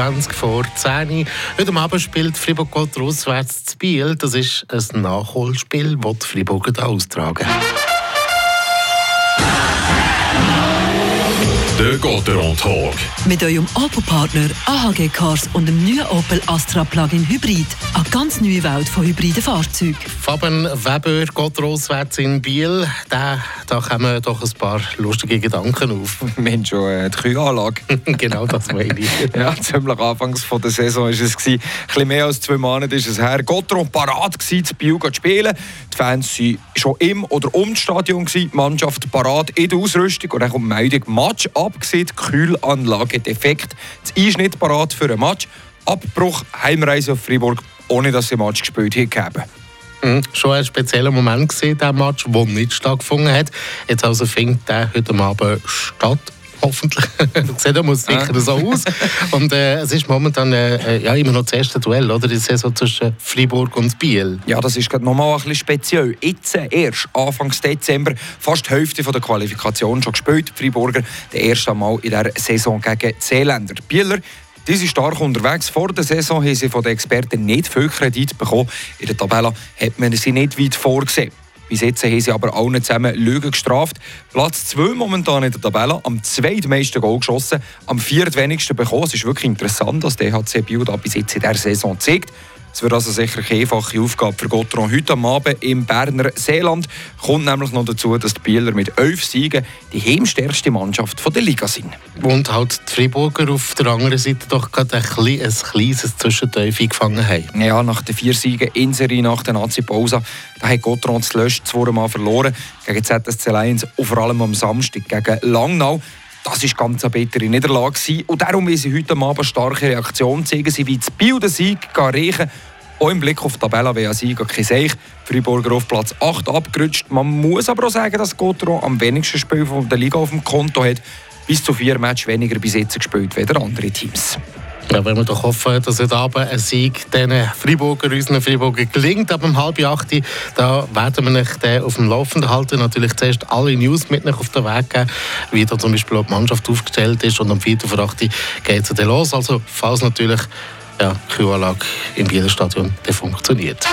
20 vor 10 Heute Abend spielt Fribourg auswärts zu Biel. Das ist ein Nachholspiel, das die Friburger austragen. Der Gotteron Talk. Mit eurem Opel-Partner AHG Cars und dem neuen Opel Astra Plug-in Hybrid. Eine ganz neue Welt von hybriden Fahrzeugen. Fabian Weber geht auswärts in Biel. Da, da kommen doch ein paar lustige Gedanken auf. Mensch, schon äh, die Kühlanlage. genau das meine ich. ja, ziemlich anfangs von der Saison war es. Gewesen. Ein bisschen mehr als zwei Monate ist es her. Gotteron parat gewesen, zu Biel zu spielen. Die Fans waren schon im oder um das Stadion. Gewesen. Die Mannschaft parat in der Ausrüstung. Und dann kommt die Meldung, Match ab abgesehen, Kühlanlage defekt. Das Einschnitt parat für einen Match. Abbruch, Heimreise auf Freiburg, ohne dass sie Match gespielt haben. Mhm. Schon ein spezieller Moment gesehen, der Match, der nicht stattgefunden hat. Jetzt also findet der heute Abend statt hoffentlich. Sieht muss sicher so aus. Und äh, es ist momentan äh, ja, immer noch das erste Duell, oder? Die Saison zwischen Freiburg und Biel. Ja, das ist nochmal ein bisschen speziell. Jetzt erst, Anfang Dezember, fast die Hälfte von der Qualifikation schon gespielt. Die Freiburger, der erste Mal in der Saison gegen die Seeländer. Die Bieler, die sind stark unterwegs. Vor der Saison haben sie von den Experten nicht viel Kredit bekommen. In der Tabelle hat man sie nicht weit vorgesehen. Bis jetzt haben sie aber allen zusammen Lügen gestraft. Platz 2 momentan in der Tabelle, am zweitmeisten Goal geschossen, am viertwenigsten bekommen. Es ist wirklich interessant, dass der HC Biel da bis jetzt in dieser Saison zeigt. Es wird also sicher eine einfache Aufgabe für Gottron. Heute am Abend im Berner Seeland kommt nämlich noch dazu, dass die Bieler mit elf Siegen die heimstärkste Mannschaft der Liga sind. Und halt die Freiburger auf der anderen Seite doch gerade ein, klein, ein kleines Zwischenteufel gefangen haben. Ja, nach den vier Siegen in Serie nach der Nazi-Pause hat Gottron das Lösch zweimal verloren. Gegen ZSC Lions und vor allem am Samstag gegen Langnau. Das war ganz eine bittere Niederlage. Und darum will sie heute Abend starke Reaktion zeigen. Sie will das Bild Sieg reichen. Auch im Blick auf die Tabelle wäre Sieg kein Seich. Freiburger auf Platz 8 abgerutscht. Man muss aber auch sagen, dass Gotro am wenigsten Spiel von der Liga auf dem Konto hat. Bis zu vier Matches weniger bis jetzt gespielt als andere Teams. Ja, wenn wir doch hoffen, dass heute Abend ein Sieg den Freiburger, unseren Freiburger gelingt, ab um halb acht, da werden wir euch auf dem Laufenden halten. Natürlich zuerst alle News mit auf den Weg geben, wie da zum Beispiel auch die Mannschaft aufgestellt ist und am 4. vor 8 geht es dann los. Also falls natürlich ja, die Kühlanlage im Bieler Stadion funktioniert.